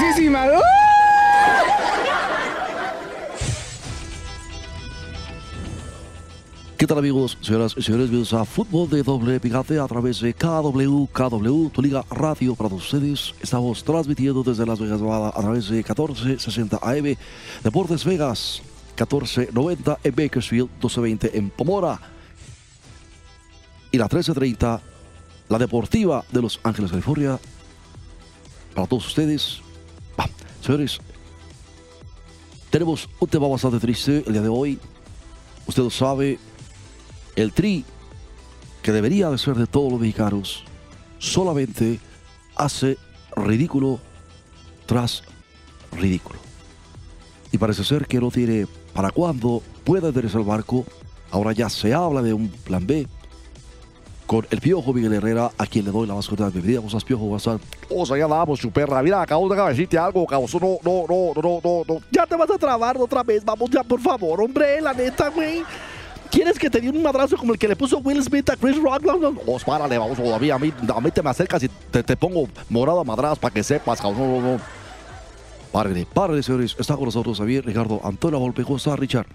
¡Ay, fresísima! ¿Qué tal amigos, señoras y señores? Bienvenidos a Fútbol de Doble Picante a través de KW, KW, tu liga radio para todos ustedes. Estamos transmitiendo desde Las Vegas, Nevada a través de 1460 AM, Deportes Vegas, 1490 en Bakersfield, 1220 en Pomora y la 1330, la Deportiva de Los Ángeles, California. Para todos ustedes, señores, tenemos un tema bastante triste el día de hoy. Usted lo sabe, el tri, que debería de ser de todos los mexicanos, solamente hace ridículo tras ridículo. Y parece ser que no tiene para cuándo pueda enderezar el barco. Ahora ya se habla de un plan B con el Piojo Miguel Herrera, a quien le doy la más cordial bienvenida. ¿Cómo estás, Piojo? ¿Cómo estás? O sea, ya damos, su perra. Mira, acabo de decirte algo, cabrón. No, no, no, no, no, no. Ya te vas a trabar otra vez. Vamos ya, por favor, hombre, la neta, güey. ¿Quieres que te dé un madrazo como el que le puso Will Smith a Chris Rock? No, no, no, párale, vamos todavía. A mí, a mí te me acercas y te, te pongo morado a madraz para que sepas, cabrón. No, no, no. Párale, párale, señores. Está con nosotros Javier Ricardo Antonio Volpe. ¿Cómo está, Richard?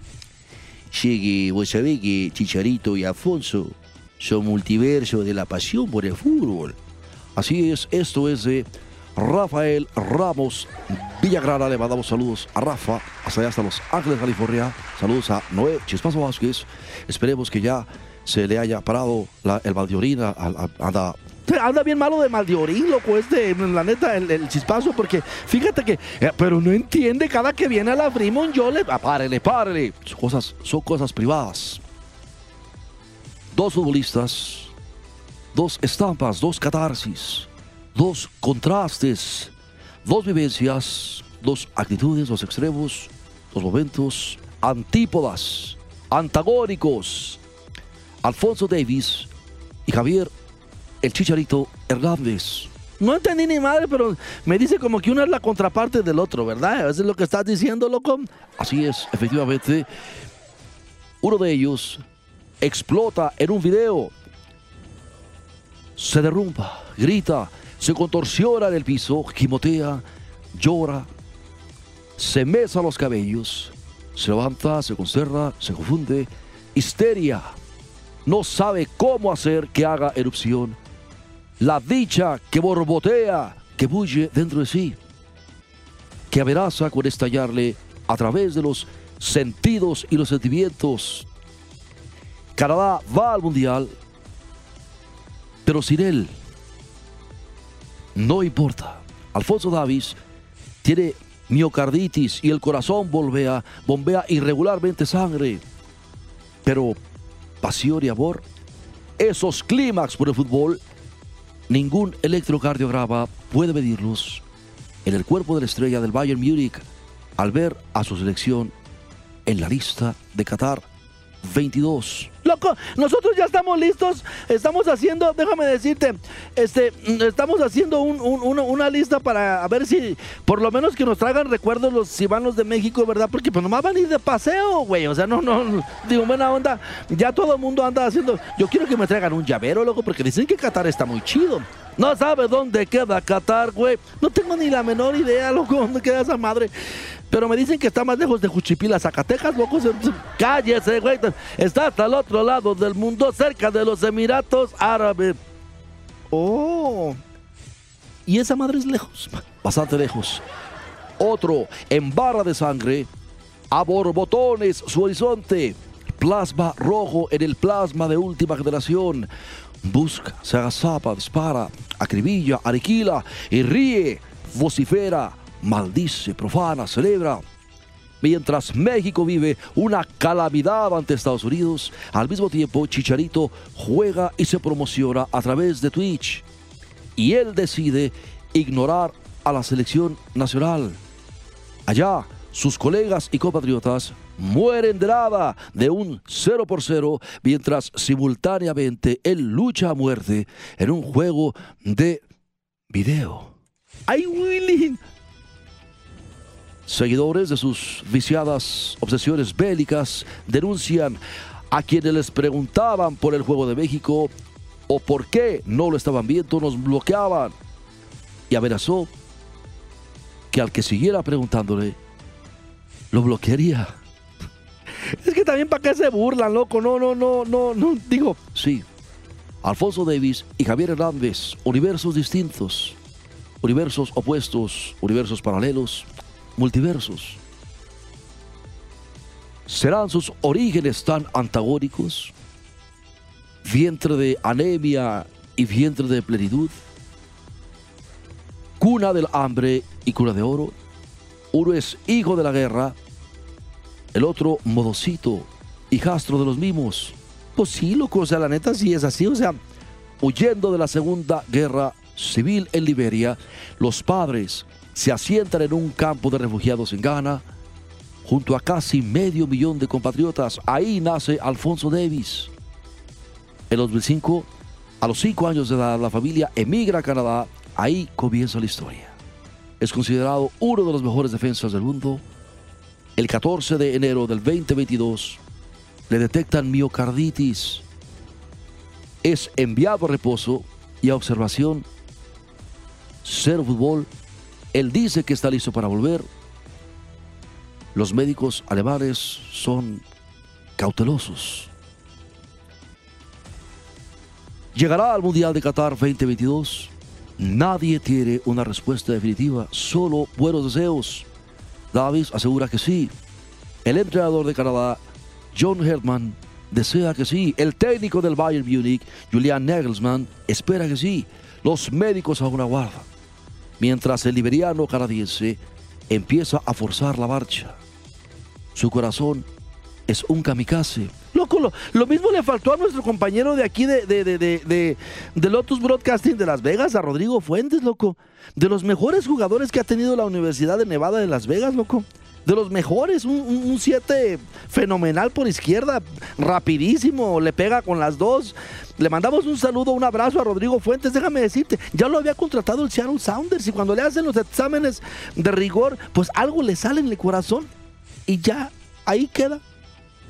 Sabés que Chicharito y Afonso son multiverso de la pasión por el fútbol. Así es, esto es de Rafael Ramos Villagrana. Le mandamos saludos a Rafa, hasta allá hasta Los Ángeles, California. Saludos a Noé Chispazo Vázquez. Esperemos que ya se le haya parado la- el Valdiorina. Anda Anda bien malo de Maldiorín, loco, este, la neta, el, el chispazo, porque fíjate que, eh, pero no entiende cada que viene a la Fremont, yo le, ah, párele, párele. son cosas, son cosas privadas. Dos futbolistas, dos estampas, dos catarsis, dos contrastes, dos vivencias, dos actitudes, dos extremos, dos momentos, antípodas, antagónicos. Alfonso Davis y Javier el Chicharito Hernández. No entendí ni madre, pero me dice como que uno es la contraparte del otro, ¿verdad? Eso es lo que estás diciendo, loco. Así es, efectivamente. Uno de ellos explota en un video. Se derrumba, grita, se contorsiona en el piso, gimotea, llora, se mesa los cabellos, se levanta, se conserva, se confunde, histeria. No sabe cómo hacer que haga erupción. La dicha que borbotea, que bulle dentro de sí que amenaza con estallarle a través de los sentidos y los sentimientos. Canadá va al Mundial, pero sin él no importa. Alfonso Davis tiene miocarditis y el corazón bombea, irregularmente sangre. Pero pasión y amor, esos clímax por el fútbol, ningún electrocardiograma puede medirlos en el cuerpo de la estrella del Bayern Múnich al ver a su selección en la lista de Qatar 22. Loco, nosotros ya estamos listos, estamos haciendo, déjame decirte, este, mm, estamos haciendo un- un- una, lista para ver si, por lo menos que nos traigan recuerdos los los de México, ¿verdad? Porque pues nomás van a ir de paseo, güey, o sea, no, no, digo, buena onda, ya todo el mundo anda haciendo, yo quiero que me traigan un llavero, loco, porque dicen que Qatar está muy chido. No sabe dónde queda Qatar, güey. No tengo ni la menor idea, loco, dónde queda esa madre. Pero me dicen que está más lejos de Juchipila, Zacatecas, loco. se- se- Cállese, güey. Está hasta el otro lado del mundo, cerca de los Emiratos Árabes. Oh. Y esa madre es lejos. bastante lejos. Otro en barra de sangre, a borbotones su horizonte, plasma rojo en el plasma de última generación. Busca, se agazapa, dispara, acribilla, aniquila y ríe, vocifera, maldice, profana, celebra. Mientras México vive una calamidad ante Estados Unidos, al mismo tiempo Chicharito juega y se promociona a través de Twitch y él decide ignorar a la selección nacional. Allá, sus colegas y compatriotas mueren de nada de un 0 por 0, mientras simultáneamente él lucha a muerte en un juego de video. ¡Ay, Willy! Seguidores de sus viciadas obsesiones bélicas denuncian a quienes les preguntaban por el juego de México o por qué no lo estaban viendo, nos bloqueaban y amenazó que al que siguiera preguntándole, lo bloquearía. Es que también para qué se burlan, loco. No, no, no, no, no. Digo, Sí, Alfonso Davis y Javier Hernández, universos distintos, universos opuestos, universos paralelos, multiversos. ¿Serán sus orígenes tan antagónicos? Vientre de anemia y vientre de plenitud. Cuna del hambre y cuna de oro. Uno es hijo de la guerra, el otro modosito, hijastro de los mimos. pues sí, loco. O sea, la neta sí es así. O sea, Huyendo de la Segunda Guerra Civil en Liberia, los padres se asientan en un campo de refugiados en Ghana, junto a casi medio millón de compatriotas. Ahí nace Alfonso Davis. En 2005, a los cinco años de edad, la familia emigra a Canadá. Ahí comienza la historia. Es considerado uno de los mejores defensas del mundo. El 14 de enero del 2022 le detectan miocarditis. Es enviado a reposo y a observación. Cero fútbol. Él dice que está listo para volver. Los médicos alemanes son cautelosos. Llegará al Mundial de Qatar 2022. Nadie tiene una respuesta definitiva, solo buenos deseos. Davis asegura que sí. El entrenador de Canadá, John Herman, desea que sí. El técnico del Bayern Munich, Julian Nagelsmann, espera que sí. Los médicos aún aguardan. Mientras el liberiano canadiense empieza a forzar la marcha. Su corazón es un kamikaze. loco, lo, mismo le faltó a nuestro compañero de aquí de, de, de- de Lotus Broadcasting de Las Vegas, a Rodrigo Fuentes, loco. De los mejores jugadores que ha tenido la Universidad de Nevada de Las Vegas, loco. De los mejores, un 7 fenomenal por izquierda, rapidísimo, le pega con las dos. Le mandamos un saludo, un abrazo a Rodrigo Fuentes. Déjame decirte, ya lo había contratado el Seattle Sounders y cuando le hacen los exámenes de rigor, pues algo le sale en el corazón y ya ahí queda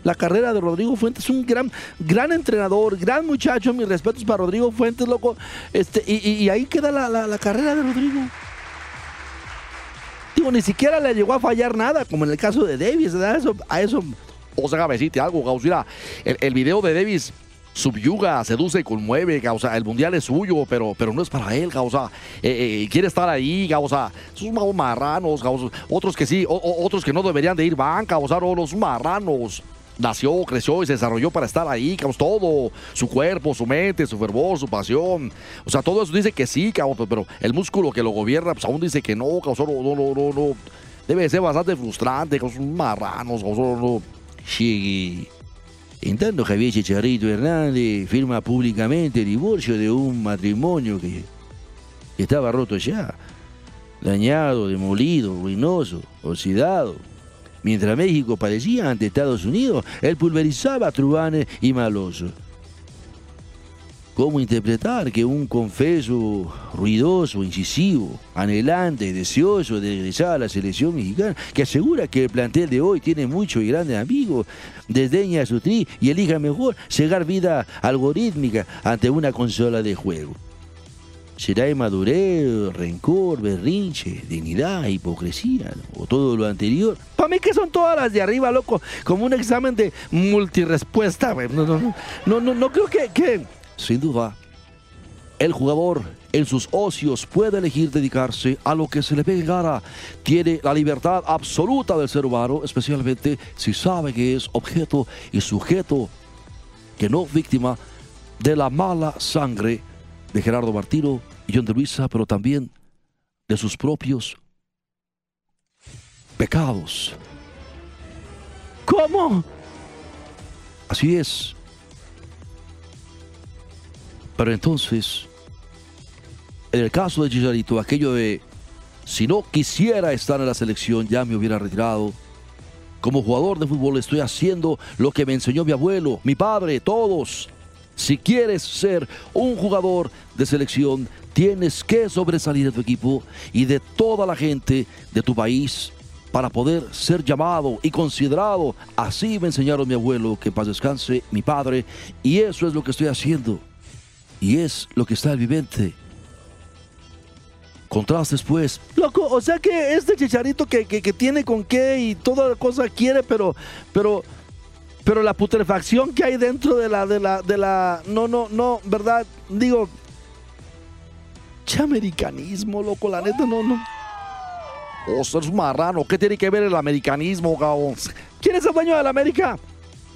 la carrera de Rodrigo Fuentes, un gran, gran entrenador, gran muchacho, mis respetos para Rodrigo Fuentes, loco. Este, y, y- ahí queda la, la- la carrera de Rodrigo. Ni siquiera le llegó a fallar nada, como en el caso de Davis, ¿verdad? Eso, a eso. O sea, decirte algo, Gauss. Mira, el, el video de Davis subyuga, seduce y conmueve, Gausa. El mundial es suyo, pero, pero no es para él, Gausa. Eh, eh, quiere estar ahí, Gausa. Unos marranos, Gausa. Otros que sí, o- o- otros que no deberían de ir banca, Gausa. No, los marranos. Nació, creció y se desarrolló para estar ahí, Gausa. Todo. Su cuerpo, su mente, su fervor, su pasión. O sea, todo eso dice que sí, Gausa. Pero el músculo que lo gobierna, pues aún dice que no, Gausa. No, no, no, no. Debe de ser bastante frustrante. Son marranos, Gausa. No. Llegue. En tanto, Javier Chicharrito Hernández firma públicamente el divorcio de un matrimonio que estaba roto ya, dañado, demolido, ruinoso, oxidado. Mientras México padecía ante Estados Unidos, él pulverizaba a Trubanes y Maloso. ¿Cómo interpretar que un confeso ruidoso, incisivo, anhelante, deseoso de regresar a la selección mexicana, que asegura que el plantel de hoy tiene muchos y grandes amigos, desdeña a su tri y elija mejor cegar vida algorítmica ante una consola de juego? ¿Será inmadurez, rencor, berrinche, dignidad, hipocresía o todo lo anterior? Para mí que son todas las de arriba, loco. Como un examen de multirespuesta. No, no, no, no, no, creo que, que... Sin duda, el jugador en sus ocios puede elegir dedicarse a lo que se le pegue gana. Tiene la libertad absoluta del ser humano, especialmente si sabe que es objeto y sujeto, que no víctima de la mala sangre de Gerardo Martino y John de Luisa, pero también de sus propios pecados. ¿Cómo? Así es. Pero entonces, en el caso de Chicharito, aquello de Si no quisiera estar en la selección, ya me hubiera retirado. Como jugador de fútbol estoy haciendo lo que me enseñó mi abuelo, mi padre, todos. Si quieres ser un jugador de selección, tienes que sobresalir de tu equipo y de toda la gente de tu país para poder ser llamado y considerado. Así me enseñaron mi abuelo, que paz descanse, mi padre, y eso es lo que estoy haciendo. Y es lo que está el vivente. Contrastes pues. Loco, o sea que este chicharito que, que, que tiene con qué y toda cosa quiere, pero, pero, pero la putrefacción que hay dentro de la, de la, de la, no, no, no, verdad, digo, che americanismo, loco, la neta, no, no. O sea, es marrano. ¿Qué tiene que ver el americanismo, cabrón? ¿Quién es el dueño de la América?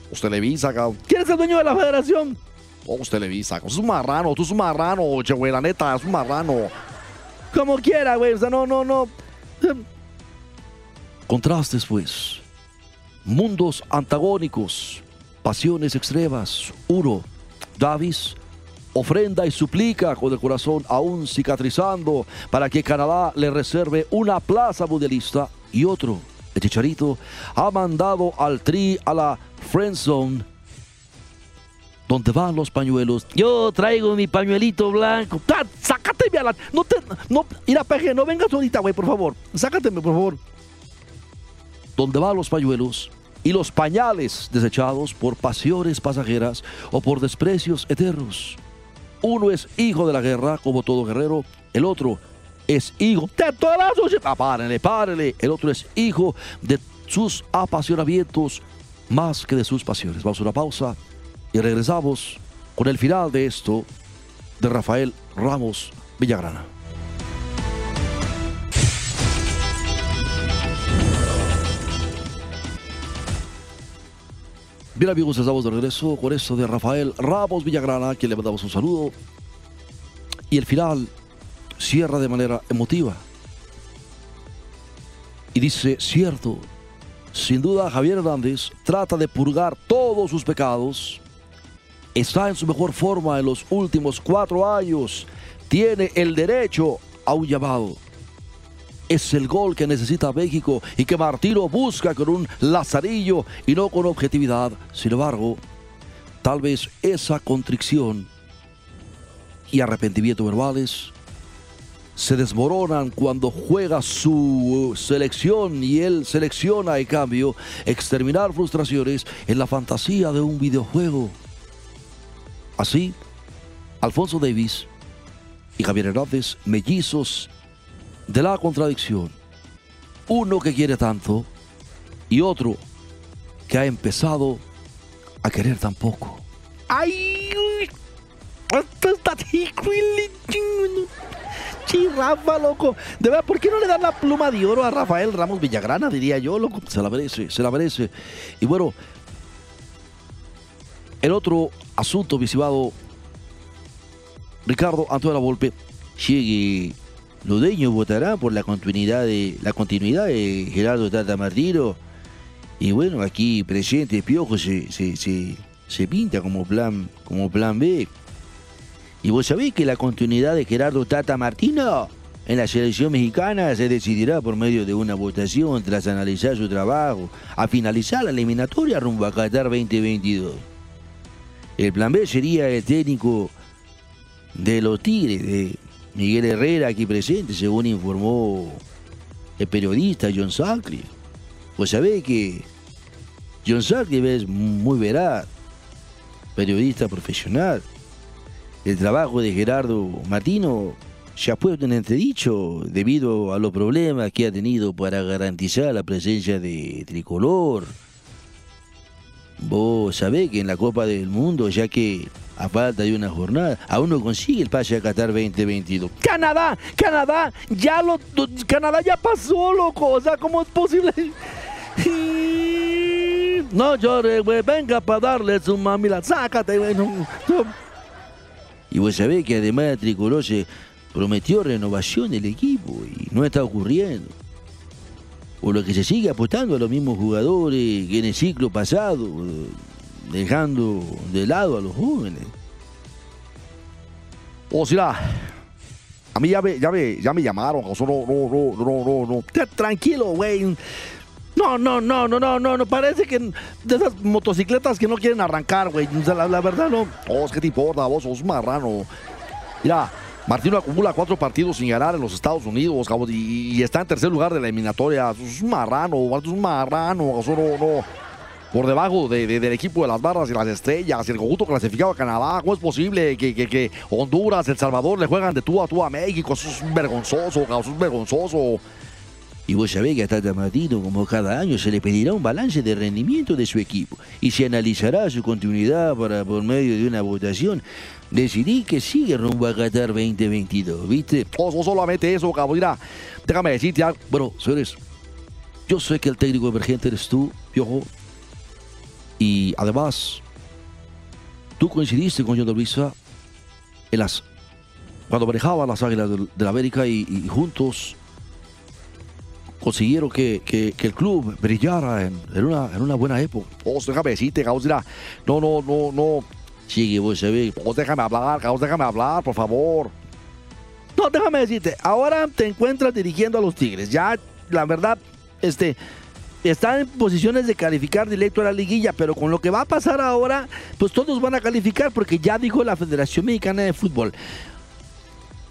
Pues Televisa, cabrón. ¿Quién es el dueño de la Federación? Pues Televisa, cabrón. Es un marrano, tú es un marrano, che, güey, la neta, es un marrano. Como quiera, güey, o sea, no, no, no. Contrastes, pues. Mundos antagónicos, pasiones extremas. Uno, Davis ofrenda y suplica con el corazón aún cicatrizando para que Canadá le reserve una plaza mundialista. Y otro, el Chicharito, ha mandado al Tri a la Friend Zone donde van los pañuelos. Yo traigo mi pañuelito blanco. ¡Ah, Sácateme a la. No te. No. Mira, peje, no vengas ahorita, güey, por favor. Sácateme, por favor. Donde van los pañuelos y los pañales desechados por pasiones pasajeras o por desprecios eternos. Uno es hijo de la guerra, como todo guerrero, el otro es hijo de todas las... Ah, párenle, párenle. El otro es hijo de sus apasionamientos más que de sus pasiones. Vamos a una pausa y regresamos con el final de esto de Rafael Ramos Villagrana. Bien amigos, estamos de regreso con esto de Rafael Ramos Villagrana, a quien le mandamos un saludo. Y el final cierra de manera emotiva. Y dice, cierto, sin duda Javier Hernández trata de purgar todos sus pecados. Está en su mejor forma en los últimos cuatro años. Tiene el derecho a un llamado es el gol que necesita México y que Martino busca con un lazarillo y no con objetividad. Sin embargo, tal vez esa contrición y arrepentimiento verbales se desmoronan cuando juega su selección y él selecciona en cambio exterminar frustraciones en la fantasía de un videojuego. Así, Alfonso Davis y Javier Hernández, mellizos de la contradicción. Uno que quiere tanto y otro que ha empezado a querer tan poco. ¡Ay! Sí, loco. De verdad, ¿por qué no le dan la pluma de oro a Rafael Ramos Villagrana? Diría yo, loco. Se la merece, se la merece. Y bueno, el otro asunto visivado, Ricardo Antonio Volpe, llegue los dueños votarán por la continuidad de la continuidad de Gerardo Tata Martino. Y bueno, aquí presente Piojo se, se, se, se pinta como plan, como plan B. Y vos sabés que la continuidad de Gerardo Tata Martino en la selección mexicana se decidirá por medio de una votación tras analizar su trabajo a finalizar la eliminatoria rumbo a Qatar 2022. El plan B sería el técnico de los Tigres, de Miguel Herrera aquí presente, según informó el periodista John Sackley. Pues sabés que John Sackley es muy veraz, periodista profesional. El trabajo de Gerardo Martino se ha puesto en entredicho debido a los problemas que ha tenido para garantizar la presencia de tricolor. Vos sabés que en la Copa del Mundo, ya que a falta de una jornada, aún no consigue el pase a Qatar 2022. Canadá, Canadá, ya lo, Canadá ya pasó, loco. O sea, ¿cómo es posible? No llores, güey, venga para darle su mamila, sácate, güey. no, no. Y vos sabés que además el Tricolor se prometió renovación del equipo y no está ocurriendo. Por lo que se sigue apostando a los mismos jugadores que en el ciclo pasado, dejando de lado a los jóvenes. O será A mí ya me, ya me, ya me llamaron, sea, no, no, no, no, no, no. Tranquilo, güey. No, no, no, no, no, no, no. Parece que de esas motocicletas que no quieren arrancar, güey. Sea, la, verdad, no. Oh, ¿qué te importa? Vos sos marrano. Mira, Martino acumula cuatro partidos sin ganar en los Estados Unidos, y, y está en tercer lugar de la eliminatoria. Es un marrano, es sea, no, no. Por debajo de- de- del equipo de las barras y las estrellas, el conjunto clasificado a Canadá. ¿Cómo es posible que, que- que Honduras, El Salvador le juegan de tú a tú a México? Eso es vergonzoso, cabrón, eso es vergonzoso. Y vos sabés que a Tata Martino, como cada año, se le pedirá un balance de rendimiento de su equipo y se analizará su continuidad para, por medio de una votación, decidir que sigue rumbo a Qatar 2022, ¿viste? Oh, no solamente eso, cabrón. Mira, déjame decirte algo. Bueno, señores, yo sé que el técnico emergente eres tú, Piojo, y además, tú coincidiste con John de Luisa en las, cuando manejaba las Águilas del- de, la América y, y juntos consiguieron que, que- que el club brillara en, en una, en una buena época. Oh, déjame decirte. Mira, no, no, no, no. Sí, que vos sabés, Oh, déjame hablar, déjame hablar, por favor. No, déjame decirte. Ahora te encuentras dirigiendo a los Tigres. Ya, la verdad, este. Están en posiciones de calificar directo a la liguilla, pero con lo que va a pasar ahora, pues todos van a calificar, porque ya dijo la Federación Mexicana de Fútbol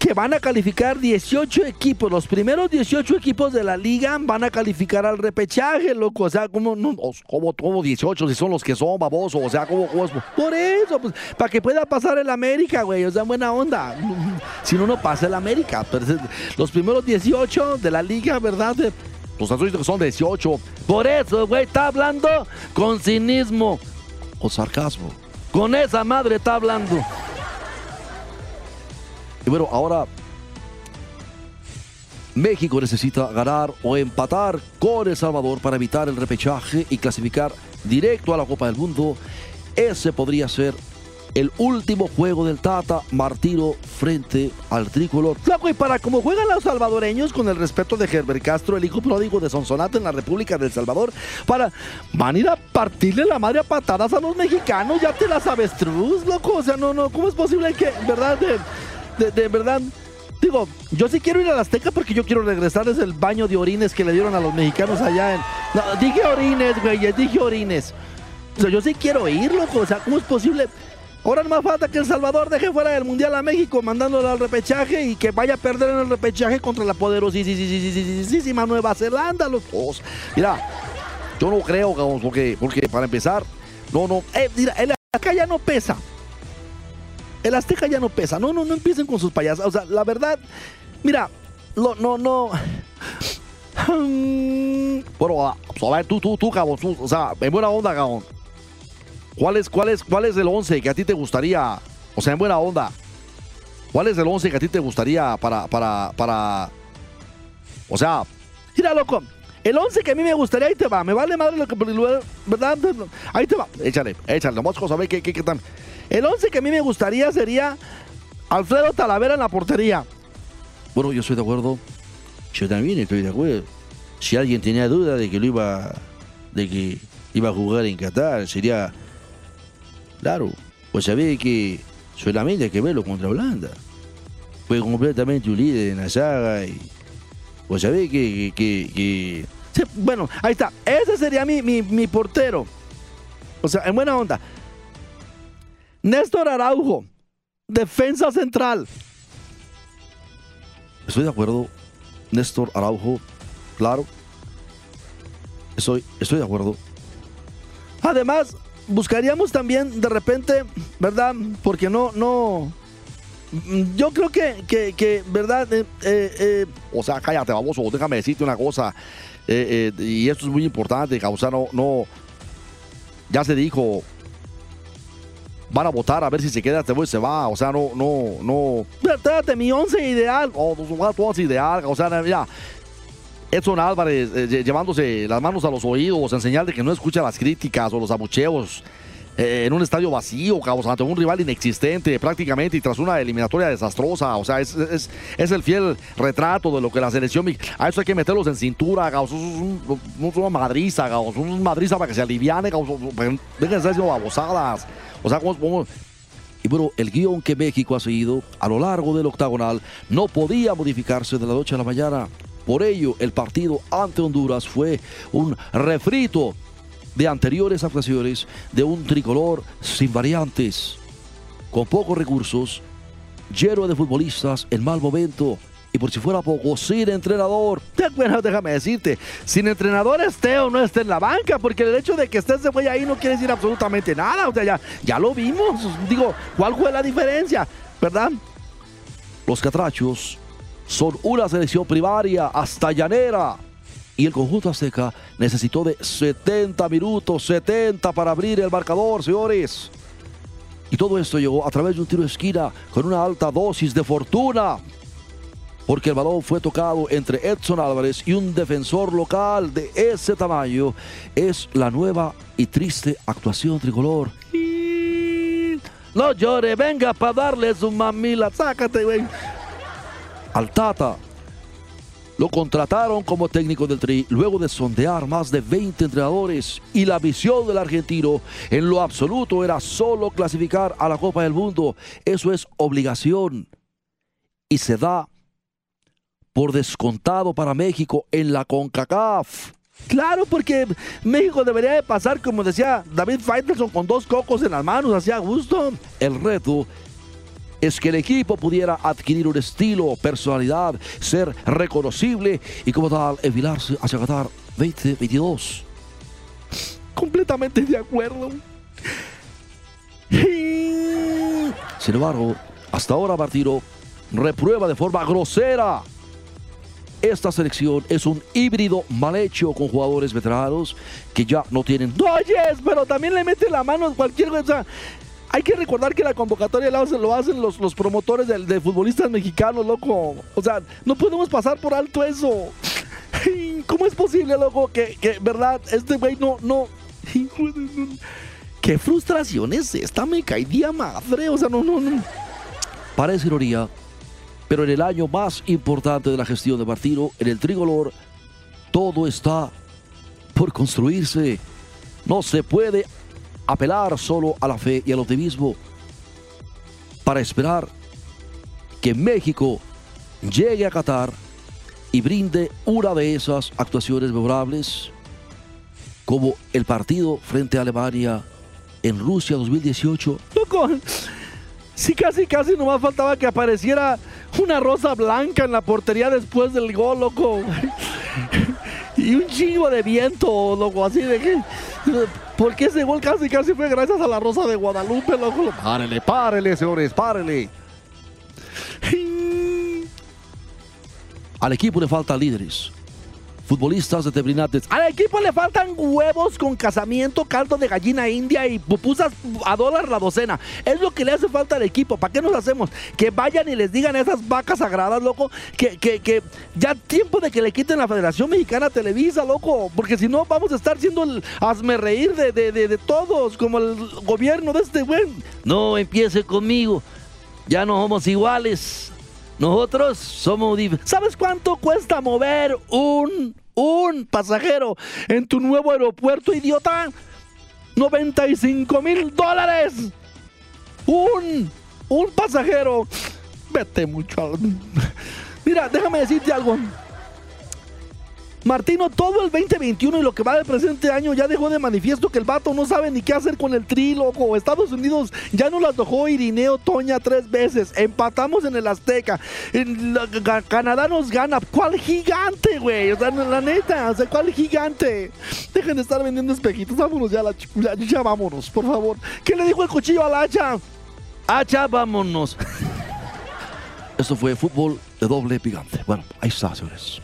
que van a calificar 18 equipos. Los primeros 18 equipos de la liga van a calificar al repechaje, loco. O sea, como no, ¿Cómo, cómo 18 si son los que son, baboso? O sea, ¿cómo, cómo es? Por eso, pues, para que pueda pasar el América, güey. O sea, buena onda. Si no, no pasa el América. Los primeros 18 de la liga, ¿verdad? Los azules que son 18. Por eso, güey, está hablando con cinismo. o sarcasmo. Con esa madre está hablando. Y bueno, ahora México necesita ganar o empatar con El Salvador para evitar el repechaje y clasificar directo a la Copa del Mundo. Ese podría ser el último juego del Tata Martino frente al tricolor. Loco, y para como juegan los salvadoreños, con el respeto de Herbert Castro, el hijo pródigo de Sonsonate en la República del Salvador, para van a ir a partirle la madre a patadas a los mexicanos, ya te las avestruz, loco. O sea, no, no, ¿cómo es posible que, verdad, de, de, de verdad? Digo, yo sí quiero ir a la Azteca porque yo quiero regresar desde el baño de orines que le dieron a los mexicanos allá en. No, dije orines, güey, dije orines. O sea, yo sí quiero ir, loco. O sea, ¿cómo es posible? Ahora no más falta que El Salvador deje fuera del Mundial a México, mandándolo al repechaje y que vaya a perder en el repechaje contra la poderosísima Nueva Zelanda, loco. Oh, mira, yo no creo, cabrón, porque, porque para empezar, no, no. Eh, mira, el Azteca ya no pesa. El Azteca ya no pesa. No, no, no empiecen con sus payasas. O sea, la verdad, mira, lo, no, no. Bueno, a, a ver, tú, tú, tú, cabrón, tú, o sea, en buena onda, cabrón. ¿Cuál es, cuál es, cuál es el 11 que a ti te gustaría? O sea, en buena onda. ¿Cuál es el 11 que a ti te gustaría para, para, para. O sea, Mira, loco, el 11 que a mí me gustaría, ahí te va. Me vale madre lo que. ¿Verdad? Ahí te va. échale, échale, a ver qué, qué, qué tan. El 11 que a mí me gustaría sería Alfredo Talavera en la portería. Bueno, yo estoy de acuerdo. Yo también estoy de acuerdo. Si alguien tenía duda de que lo iba, de que iba a jugar en Qatar, sería claro. Pues sabés que solamente hay que verlo contra Holanda. Fue completamente un líder en la saga y pues sabés que, que, Sí, bueno, ahí está. Ese sería mi, mi, mi portero. O sea, en buena onda. Néstor Araujo, defensa central. estoy de acuerdo. Néstor Araujo, claro. Estoy, estoy de acuerdo. Además, buscaríamos también de repente, ¿verdad? Porque no, no. Yo creo que, que, que, ¿verdad? Eh, eh, eh, O sea, cállate, baboso, déjame decirte una cosa. y esto es muy importante, causar no, no. Ya se dijo. Van a votar a ver si se queda, este güey se va. O sea, no, no, no. espérate, mi once ideal. Oh, no, todo es ideal. O sea, mira. Edson Álvarez eh, lle- llevándose las manos a los oídos en señal de que no escucha las críticas o los abucheos eh, en un estadio vacío, cabos, ante un rival inexistente prácticamente y tras una eliminatoria desastrosa. O sea, es, el fiel retrato de lo que la selección. A eso hay que meterlos en cintura, cabos. Es un- una madriza, cabos. Una madriza para que se aliviane, cabos. Dejen de estar haciendo babosadas. O sea, ¿cómo, cómo- Y bueno, el guion que México ha seguido a lo largo del octagonal no podía modificarse de la noche a la mañana. Por ello, el partido ante Honduras fue un refrito de anteriores actuaciones de un tricolor sin variantes, con pocos recursos, lleno de futbolistas en mal momento y por si fuera poco, sin entrenador. Bueno, déjame decirte, sin entrenador esté o no esté en la banca, porque el hecho de que esté ese güey ahí no quiere decir absolutamente nada. O sea, ya, ya lo vimos. Digo, ¿cuál fue la diferencia? ¿Verdad? Los catrachos son una selección primaria hasta llanera. Y el conjunto azteca necesitó de 70 minutos, 70 para abrir el marcador, señores. Y todo esto llegó a través de un tiro de esquina con una alta dosis de fortuna porque el balón fue tocado entre Edson Álvarez y un defensor local de ese tamaño. Es la nueva y triste actuación tricolor. No llore, venga para darle su mamila, sácate, güey. Al Tata lo contrataron como técnico del Tri luego de sondear más de 20 entrenadores y la visión del argentino en lo absoluto era solo clasificar a la Copa del Mundo. Eso es obligación y se da por descontado para México en la CONCACAF. Claro, porque México debería de pasar, como decía David Faitelson, con dos cocos en las manos, hacía gusto. El reto es que el equipo pudiera adquirir un estilo, personalidad, ser reconocible y como tal enfilarse hacia Qatar 2022. Completamente de acuerdo. Sin embargo, hasta ahora Martino reprueba de forma grosera esta selección es un híbrido mal hecho con jugadores veteranos que ya no tienen. Oyes, pero también le mete la mano a cualquier cosa. Hay que recordar que la convocatoria lo hacen, lo hacen los, los promotores de, futbolistas mexicanos, loco. O sea, no podemos pasar por alto eso. ¿Cómo es posible, loco, que, verdad, este güey no, no. Qué frustración es esta, me caería madre. O sea, no, no, no. Parece ironía, pero en el año más importante de la gestión de Martino, en el tricolor, todo está por construirse. No se puede apelar solo a la fe y al optimismo para esperar que México llegue a Qatar y brinde una de esas actuaciones memorables como el partido frente a Alemania en Rusia 2018. Sí, casi, casi nomás faltaba que apareciera una rosa blanca en la portería después del gol, loco. y un chingo de viento, loco, así de que... Porque ese gol casi, casi fue gracias a la rosa de Guadalupe, loco. Párele, párele, señores, párele. Al equipo le faltan líderes futbolistas determinantes. Al equipo le faltan huevos con casamiento, caldo de gallina india y pupusas a dólar la docena. Es lo que le hace falta al equipo. ¿Para qué nos hacemos? Que vayan y les digan a esas vacas sagradas, loco, que, que, ya tiempo de que le quiten la Federación Mexicana Televisa, loco. Porque si no, vamos a estar siendo el hazme reír de, de todos, como el gobierno de este güey. No empiece conmigo. Ya no somos iguales. Nosotros somos... ¿Sabes cuánto cuesta mover un un pasajero en tu nuevo aeropuerto, idiota. 95 mil dólares. Un, un pasajero. Vete mucho. Mira, déjame decirte algo. Martino, todo el 2021 y lo que va del presente año ya dejó de manifiesto que el vato no sabe ni qué hacer con el tri, loco. Estados Unidos ya nos las dejó Irineo Toña tres veces. Empatamos en el Azteca. En Canadá nos gana. ¿Cuál gigante, güey? O sea, la neta, o sea, ¿cuál gigante? Dejen de estar vendiendo espejitos. Vámonos ya, la, ya, ya vámonos, por favor. ¿Qué le dijo el cuchillo al hacha? Hacha, vámonos. Esto fue fútbol de doble picante. Bueno, ahí está, señores.